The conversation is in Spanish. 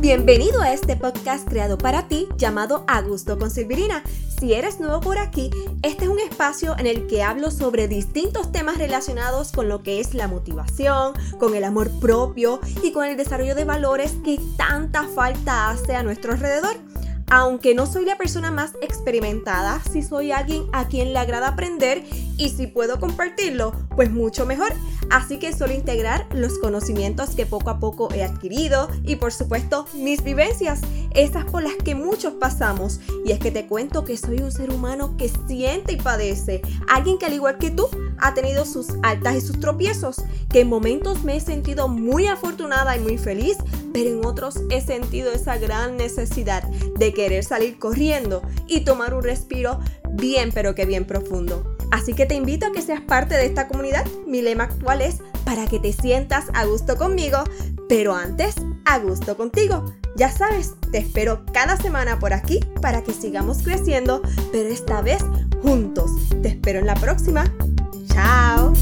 Bienvenido a este podcast creado para ti llamado A Gusto con Silvirina. Si eres nuevo por aquí, este es un espacio en el que hablo sobre distintos temas relacionados con lo que es la motivación, con el amor propio y con el desarrollo de valores que tanta falta hace a nuestro alrededor. Aunque no soy la persona más experimentada, si soy alguien a quien le agrada aprender y si puedo compartirlo, pues mucho mejor. Así que suelo integrar los conocimientos que poco a poco he adquirido y por supuesto mis vivencias, esas por las que muchos pasamos. Y es que te cuento que soy un ser humano que siente y padece, alguien que al igual que tú ha tenido sus altas y sus tropiezos, que en momentos me he sentido muy afortunada y muy feliz, pero en otros he sentido esa gran necesidad de querer salir corriendo y tomar un respiro bien pero que bien profundo. Así que te invito a que seas parte de esta comunidad. Mi lema actual es para que te sientas a gusto conmigo, pero antes a gusto contigo. Ya sabes, te espero cada semana por aquí para que sigamos creciendo, pero esta vez juntos. Te espero en la próxima. Chao.